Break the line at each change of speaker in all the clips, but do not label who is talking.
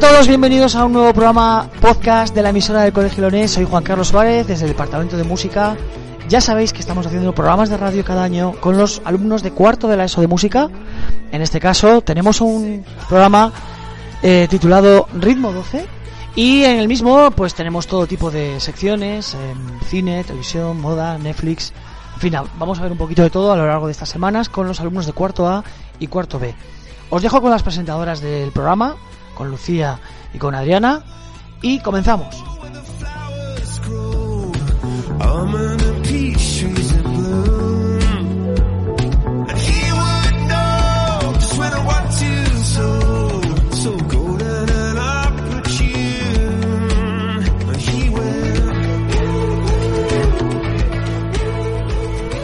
todos, bienvenidos a un nuevo programa podcast de la emisora del Colegio Leonés. Soy Juan Carlos Suárez, desde el Departamento de Música. Ya sabéis que estamos haciendo programas de radio cada año con los alumnos de cuarto de la ESO de Música. En este caso tenemos un programa eh, titulado Ritmo 12 y en el mismo pues tenemos todo tipo de secciones, em, cine, televisión, moda, Netflix. En fin, vamos a ver un poquito de todo a lo largo de estas semanas con los alumnos de cuarto A y cuarto B. Os dejo con las presentadoras del programa, con Lucía y con Adriana, y comenzamos.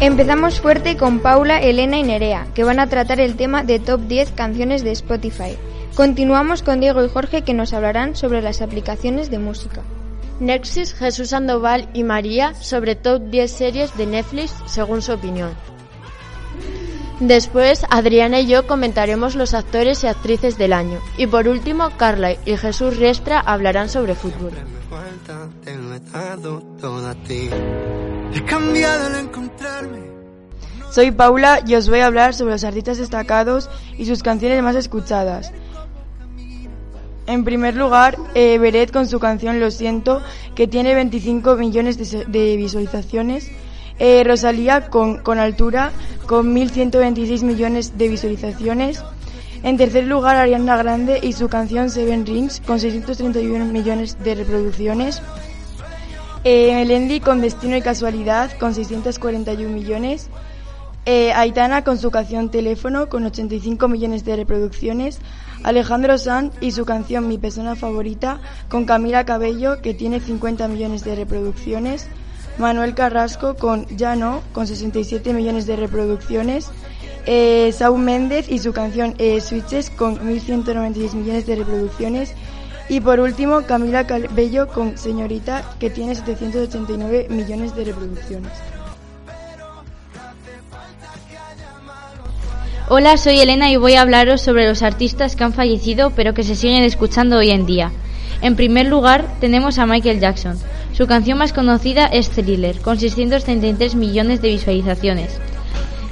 Empezamos fuerte con Paula, Elena y Nerea, que van a tratar el tema de top 10 canciones de Spotify. Continuamos con Diego y Jorge que nos hablarán sobre las aplicaciones de música.
Nexus, Jesús Sandoval y María sobre top 10 series de Netflix según su opinión. Después, Adriana y yo comentaremos los actores y actrices del año. Y por último, Carla y Jesús Riestra hablarán sobre fútbol.
Soy Paula y os voy a hablar sobre los artistas destacados y sus canciones más escuchadas. En primer lugar, eh, Beret con su canción Lo siento, que tiene 25 millones de, visualizaciones. Eh, Rosalía con, con Altura, con 1.126 millones de visualizaciones. En tercer lugar, Ariana Grande y su canción Seven Rings, con 631 millones de reproducciones. Eh, Melendi con Destino y Casualidad, con 641 millones. Eh, Aitana con su canción Teléfono con 85 millones de reproducciones. Alejandro Sanz y su canción Mi persona favorita con Camila Cabello que tiene 50 millones de reproducciones. Manuel Carrasco con Ya no con 67 millones de reproducciones. Eh, Saúl Méndez y su canción eh, Switches con 1.196 millones de reproducciones. Y por último Camila Cabello con Señorita que tiene 789 millones de reproducciones.
Hola, soy Elena y voy a hablaros sobre los artistas que han fallecido pero que se siguen escuchando hoy en día. En primer lugar, tenemos a Michael Jackson. Su canción más conocida es Thriller, con 633 millones de visualizaciones.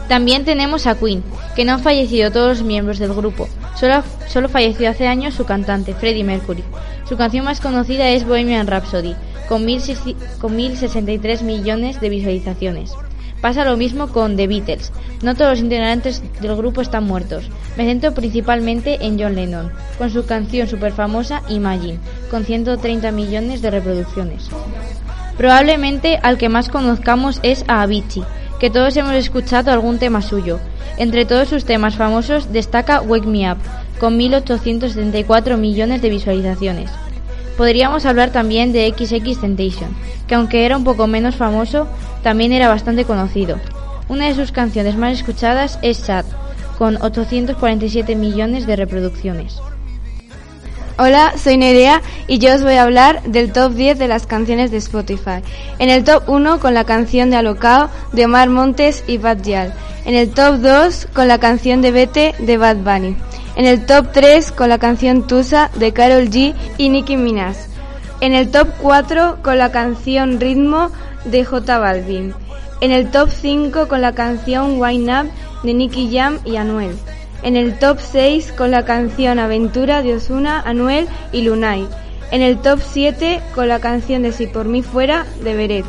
También tenemos a Queen, que no han fallecido todos los miembros del grupo. Solo, falleció hace años su cantante, Freddie Mercury. Su canción más conocida es Bohemian Rhapsody, con 1.060 con 1.063 millones de visualizaciones. Pasa lo mismo con The Beatles. No todos los integrantes del grupo están muertos. Me centro principalmente en John Lennon, con su canción super famosa Imagine, con 130 millones de reproducciones. Probablemente al que más conozcamos es a Avicii, que todos hemos escuchado algún tema suyo. Entre todos sus temas famosos destaca Wake Me Up, con 1.874 millones de visualizaciones. Podríamos hablar también de XX Temptation, que aunque era un poco menos famoso, también era bastante conocido. Una de sus canciones más escuchadas es Sad, con 847 millones de reproducciones.
Hola, soy Nerea y yo os voy a hablar del top 10 de las canciones de Spotify. En el top 1 con la canción de Alocao de Omar Montes y Bad Gyal. En el top 2 con la canción de Vete de Bad Bunny. En el top 3 con la canción Tusa de Carol G y Nicki Minaj. En el top 4 con la canción Ritmo de J Balvin. En el top 5 con la canción Wine Up de Nicky Jam y Anuel. En el top 6 con la canción Aventura de Osuna, Anuel y Lunay. En el top 7 con la canción de Si por mí fuera de Beret.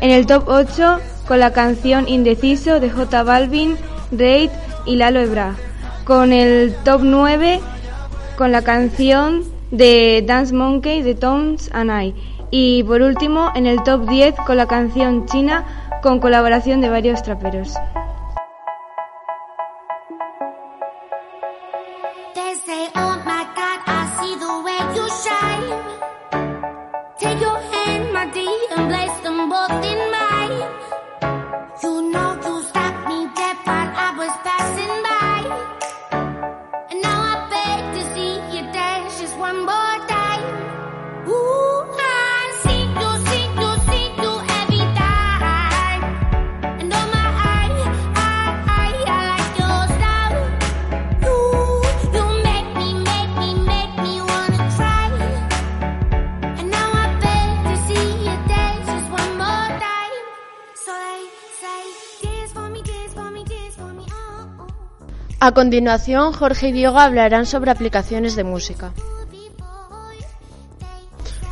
En el top 8 con la canción Indeciso de J Balvin, Raid y Lalo Ebra. Con el top 9 con la canción de Dance Monkey de Tones and I. Y por último en el top 10 con la canción China con colaboración de varios traperos.
A continuación, Jorge y Diego hablarán sobre aplicaciones de música.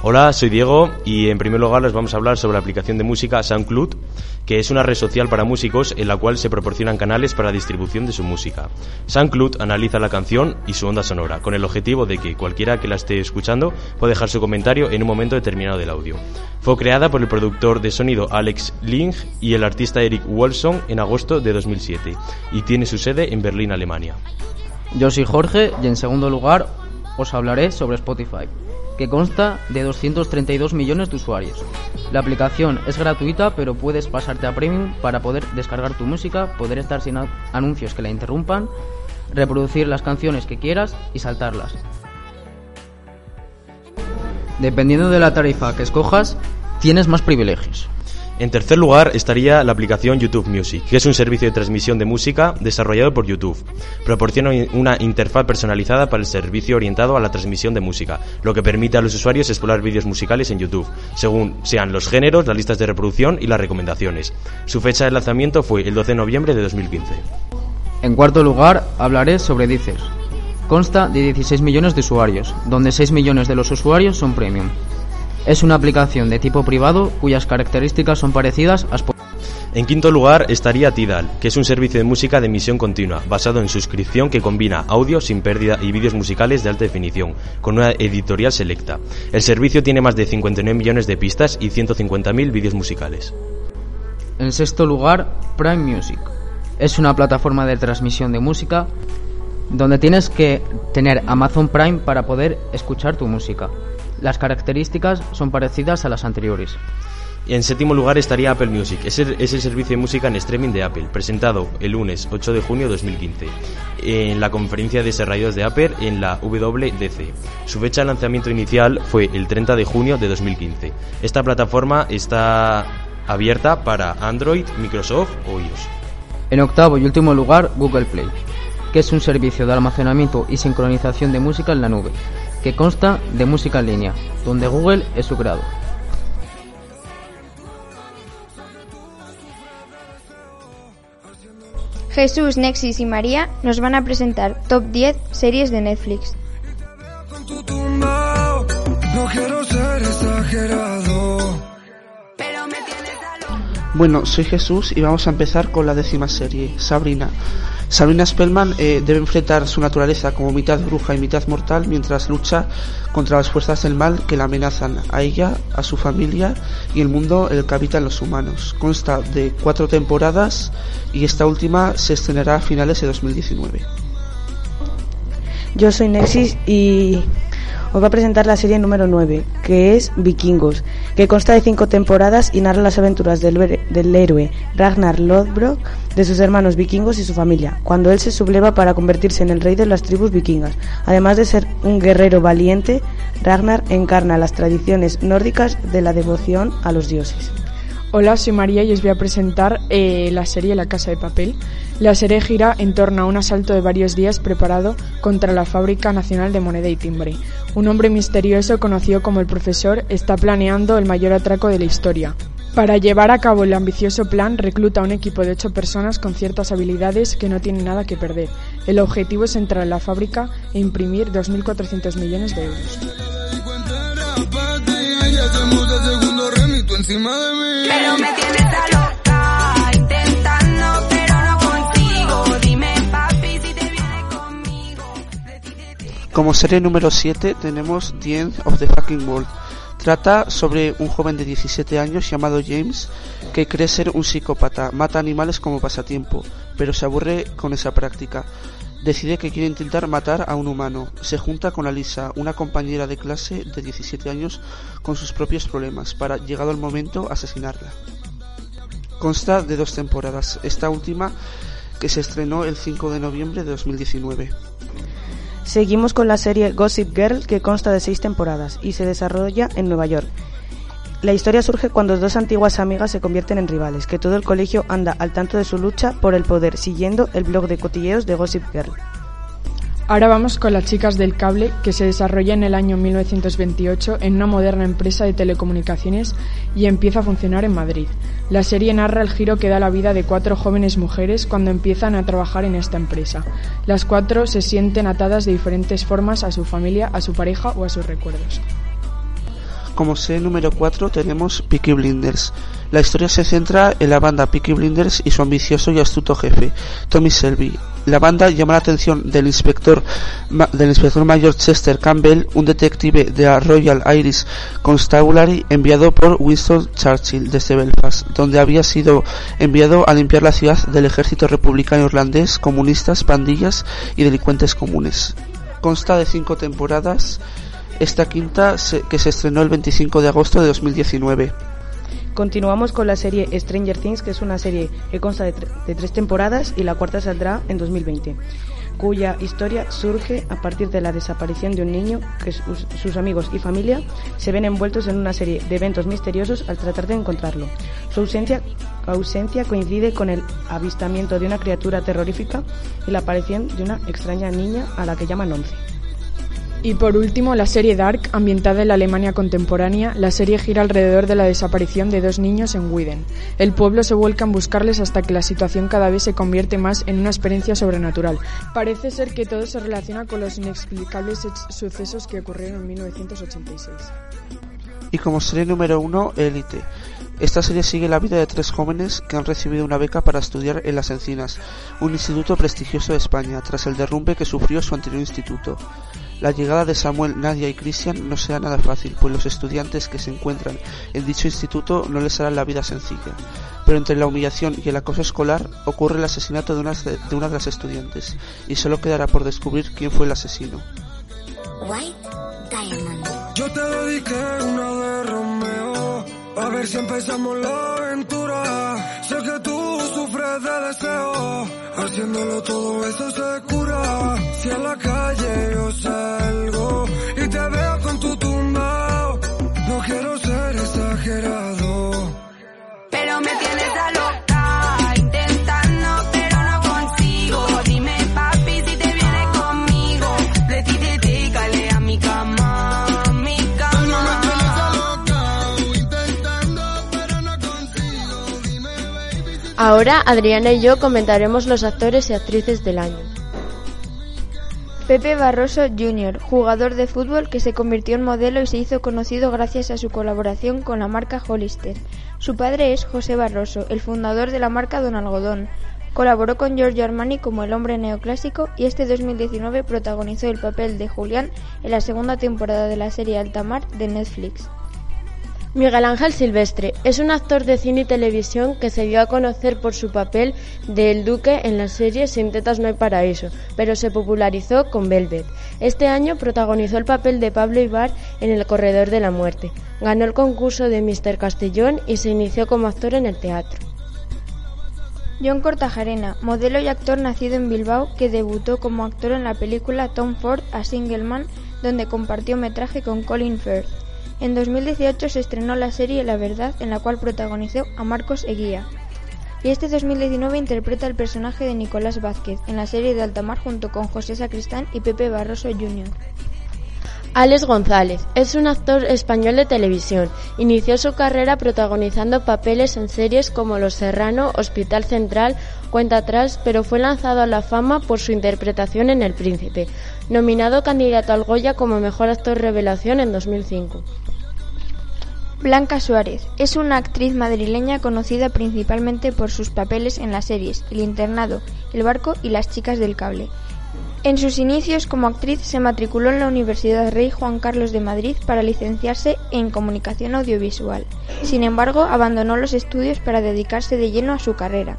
Hola, soy Diego y en primer lugar les vamos a hablar sobre la aplicación de música SoundCloud, que es una red social para músicos en la cual se proporcionan canales para la distribución de su música. SoundCloud analiza la canción y su onda sonora, con el objetivo de que cualquiera que la esté escuchando pueda dejar su comentario en un momento determinado del audio. Fue creada por el productor de sonido Alex Ling y el artista Eric Wolfson en agosto de 2007 y tiene su sede en Berlín, Alemania.
Yo soy Jorge y en segundo lugar os hablaré sobre Spotify, que consta de 232 millones de usuarios. La aplicación es gratuita, pero puedes pasarte a Premium para poder descargar tu música, poder estar sin anuncios que la interrumpan, reproducir las canciones que quieras y saltarlas. Dependiendo de la tarifa que escojas, tienes más privilegios.
En tercer lugar estaría la aplicación YouTube Music, que es un servicio de transmisión de música desarrollado por YouTube. Proporciona una interfaz personalizada para el servicio orientado a la transmisión de música, lo que permite a los usuarios explorar vídeos musicales en YouTube, según sean los géneros, las listas de reproducción y las recomendaciones. Su fecha de lanzamiento fue el 12 de noviembre de 2015.
En cuarto lugar, hablaré sobre Deezer. Consta de 16 millones de usuarios, donde 6 millones de los usuarios son premium. Es una aplicación de tipo privado cuyas características son parecidas a Spotify.
En quinto lugar estaría Tidal, que es un servicio de música de emisión continua, basado en suscripción que combina audio sin pérdida y vídeos musicales de alta definición, con una editorial selecta. El servicio tiene más de 59 millones de pistas y 150.000 vídeos musicales.
En sexto lugar, Prime Music. Es una plataforma de transmisión de música donde tienes que tener Amazon Prime para poder escuchar tu música. Las características son parecidas a las anteriores.
En séptimo lugar estaría Apple Music, es el, es el servicio de música en streaming de Apple, presentado el lunes 8 de junio de 2015 en la conferencia de desarrolladores de Apple en la WDC. Su fecha de lanzamiento inicial fue el 30 de junio de 2015. Esta plataforma está abierta para Android, Microsoft o iOS.
En octavo y último lugar, Google Play, que es un servicio de almacenamiento y sincronización de música en la nube, que consta de música en línea, donde Google es su creador.
Jesús, Nexis y María nos van a presentar top 10 series de Netflix.
Bueno, soy Jesús y vamos a empezar con la décima serie, Sabrina. Sabrina Spellman eh, debe enfrentar su naturaleza como mitad bruja y mitad mortal mientras lucha contra las fuerzas del mal que la amenazan a ella, a su familia y el mundo en el que habitan los humanos. Consta de cuatro temporadas y esta última se estrenará a finales de 2019.
Yo soy Nexis y os voy a presentar la serie número 9, que es Vikingos, que consta de cinco temporadas y narra las aventuras del, del héroe Ragnar Lodbrok, de sus hermanos vikingos y su familia, cuando él se subleva para convertirse en el rey de las tribus vikingas. Además de ser un guerrero valiente, Ragnar encarna las tradiciones nórdicas de la devoción a los dioses.
Hola, soy María y os voy a presentar eh, la serie La Casa de Papel. La serie gira en torno a un asalto de varios días preparado contra la Fábrica Nacional de Moneda y Timbre. Un hombre misterioso conocido como el profesor está planeando el mayor atraco de la historia. Para llevar a cabo el ambicioso plan, recluta a un equipo de ocho personas con ciertas habilidades que no tienen nada que perder. El objetivo es entrar en la fábrica e imprimir 2.400 millones de euros.
Encima de mí.
Pero me tienes a loca, intentando, pero no consigo. Dime, papi, si te viene conmigo.
Como serie número 7 tenemos The End of the Fucking World. Trata sobre un joven de 17 años llamado James que cree ser un psicópata, mata animales como pasatiempo, pero se aburre con esa práctica. Decide que quiere intentar matar a un humano. Se junta con Alisa, una compañera de clase de 17 años con sus propios problemas, para, llegado el momento, asesinarla. Consta de dos temporadas, esta última que se estrenó el 5 de noviembre de 2019.
Seguimos con la serie Gossip Girl que consta de seis temporadas y se desarrolla en Nueva York. La historia surge cuando dos antiguas amigas se convierten en rivales, que todo el colegio anda al tanto de su lucha por el poder siguiendo el blog de cotilleos de Gossip Girl.
Ahora vamos con las chicas del cable que se desarrolla en el año 1928 en una moderna empresa de telecomunicaciones y empieza a funcionar en Madrid. La serie narra el giro que da la vida de cuatro jóvenes mujeres cuando empiezan a trabajar en esta empresa. Las cuatro se sienten atadas de diferentes formas a su familia, a su pareja o a sus recuerdos.
Como serie número 4 tenemos Peaky Blinders. La historia se centra en la banda Peaky Blinders y su ambicioso y astuto jefe, Tommy Shelby. La banda llama la atención del inspector, del inspector mayor Chester Campbell, un detective de la Royal Irish Constabulary enviado por Winston Churchill desde Belfast, donde había sido enviado a limpiar la ciudad del ejército republicano irlandés, comunistas, pandillas y delincuentes comunes. Consta de cinco temporadas esta quinta que se estrenó el 25 de agosto de 2019.
Continuamos con la serie Stranger Things, que es una serie que consta de, tre- de tres temporadas y la cuarta saldrá en 2020, cuya historia surge a partir de la desaparición de un niño que sus, sus amigos y familia se ven envueltos en una serie de eventos misteriosos al tratar de encontrarlo. Su ausencia, ausencia coincide con el avistamiento de una criatura terrorífica y la aparición de una extraña niña a la que llaman Once.
Y por último, la serie Dark, ambientada en la Alemania contemporánea, la serie gira alrededor de la desaparición de dos niños en Widen. El pueblo se vuelca en buscarles hasta que la situación cada vez se convierte más en una experiencia sobrenatural. Parece ser que todo se relaciona con los inexplicables sucesos que ocurrieron en 1986.
Y como serie número 1, Elite. Esta serie sigue la vida de tres jóvenes que han recibido una beca para estudiar en Las Encinas, un instituto prestigioso de España, tras el derrumbe que sufrió su anterior instituto. La llegada de Samuel, Nadia y Cristian no será nada fácil, pues los estudiantes que se encuentran en dicho instituto no les hará la vida sencilla. Pero entre la humillación y el acoso escolar ocurre el asesinato de una de, de una de las estudiantes, y solo quedará por descubrir quién fue el asesino.
White Diamond.
Yo te dediqué una de Romeo. A ver si empezamos la aventura. Sé que tú sufres de deseo. Haciéndolo todo eso se cura. Si a la calle yo salgo
Ahora Adriana y yo comentaremos los actores y actrices del año.
Pepe Barroso Jr., jugador de fútbol que se convirtió en modelo y se hizo conocido gracias a su colaboración con la marca Hollister. Su padre es José Barroso, el fundador de la marca Don Algodón. Colaboró con Giorgio Armani como el hombre neoclásico y este 2019 protagonizó el papel de Julián en la segunda temporada de la serie Altamar de Netflix.
Miguel Ángel Silvestre es un actor de cine y televisión que se dio a conocer por su papel de El Duque en la serie Sin tetas no hay paraíso, pero se popularizó con Velvet. Este año protagonizó el papel de Pablo Ibar en El Corredor de la Muerte. Ganó el concurso de Mr. Castellón y se inició como actor en el teatro.
John Cortajarena, modelo y actor nacido en Bilbao, que debutó como actor en la película Tom Ford a Single Man, donde compartió metraje con Colin Firth. En 2018 se estrenó la serie La Verdad, en la cual protagonizó a Marcos Eguía. Y este 2019 interpreta el personaje de Nicolás Vázquez en la serie de Altamar junto con José Sacristán y Pepe Barroso Jr.
Alex González es un actor español de televisión. Inició su carrera protagonizando papeles en series como Los Serrano, Hospital Central, Cuenta atrás, pero fue lanzado a la fama por su interpretación en El Príncipe, nominado candidato al Goya como mejor actor revelación en 2005.
Blanca Suárez es una actriz madrileña conocida principalmente por sus papeles en las series El Internado, El Barco y Las Chicas del Cable. En sus inicios como actriz se matriculó en la Universidad Rey Juan Carlos de Madrid para licenciarse en Comunicación Audiovisual. Sin embargo, abandonó los estudios para dedicarse de lleno a su carrera.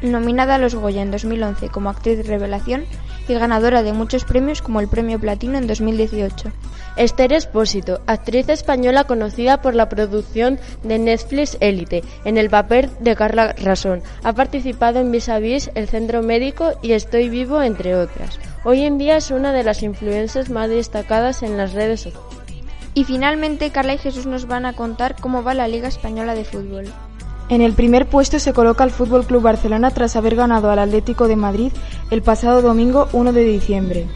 Nominada a los Goya en 2011 como actriz revelación y ganadora de muchos premios como el Premio Platino en 2018.
Esther Espósito, actriz española conocida por la producción de Netflix Élite, en el papel de Carla Rasón. Ha participado en Vis a Vis, El Centro Médico y Estoy Vivo, entre otras. Hoy en día es una de las influencers más destacadas en las redes sociales.
Y finalmente Carla y Jesús nos van a contar cómo va la Liga Española de Fútbol.
En el primer puesto se coloca el Fútbol Club Barcelona tras haber ganado al Atlético de Madrid el pasado domingo 1 de diciembre.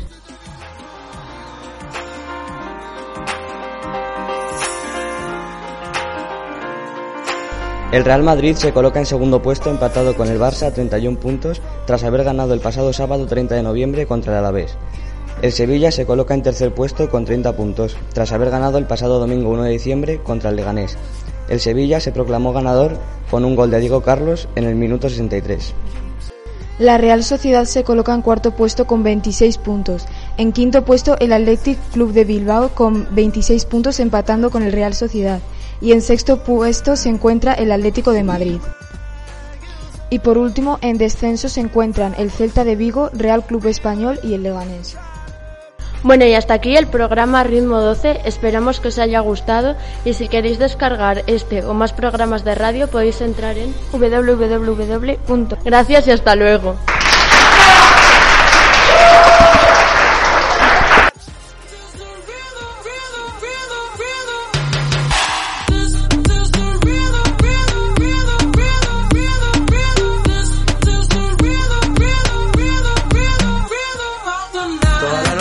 El Real Madrid se coloca en segundo puesto empatado con el Barça a 31 puntos tras haber ganado el pasado sábado 30 de noviembre contra el Alavés. El Sevilla se coloca en tercer puesto con 30 puntos tras haber ganado el pasado domingo 1 de diciembre contra el Leganés. El Sevilla se proclamó ganador con un gol de Diego Carlos en el minuto 63.
La Real Sociedad se coloca en cuarto puesto con 26 puntos. En quinto puesto el Athletic Club de Bilbao con 26 puntos empatando con el Real Sociedad. Y en sexto puesto se encuentra el Atlético de Madrid. Y por último, en descenso se encuentran el Celta de Vigo, Real Club Español y el Leganés.
Bueno, y hasta aquí el programa Ritmo 12. Esperamos que os haya gustado y si queréis descargar este o más programas de radio podéis entrar en www. Gracias y hasta luego.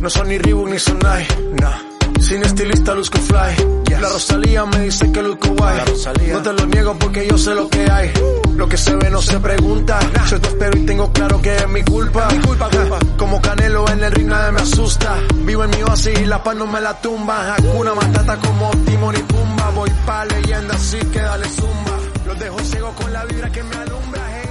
No son ni Reebok ni Sonai, nah. Sin estilista luzco fly. La Rosalía me dice que luzco guay. No te lo niego porque yo sé lo que hay. Lo que se ve no se pregunta. Soy tu espero y tengo claro que es mi culpa. Mi culpa, culpa. Como Canelo en el ring nadie me asusta. Vivo en mi oasis y la paz no me la tumba. Hakuna Matata como Timon y Pumba. Pa' leyenda así que dale zumba. Los dejo ciego con la vibra que me alumbra.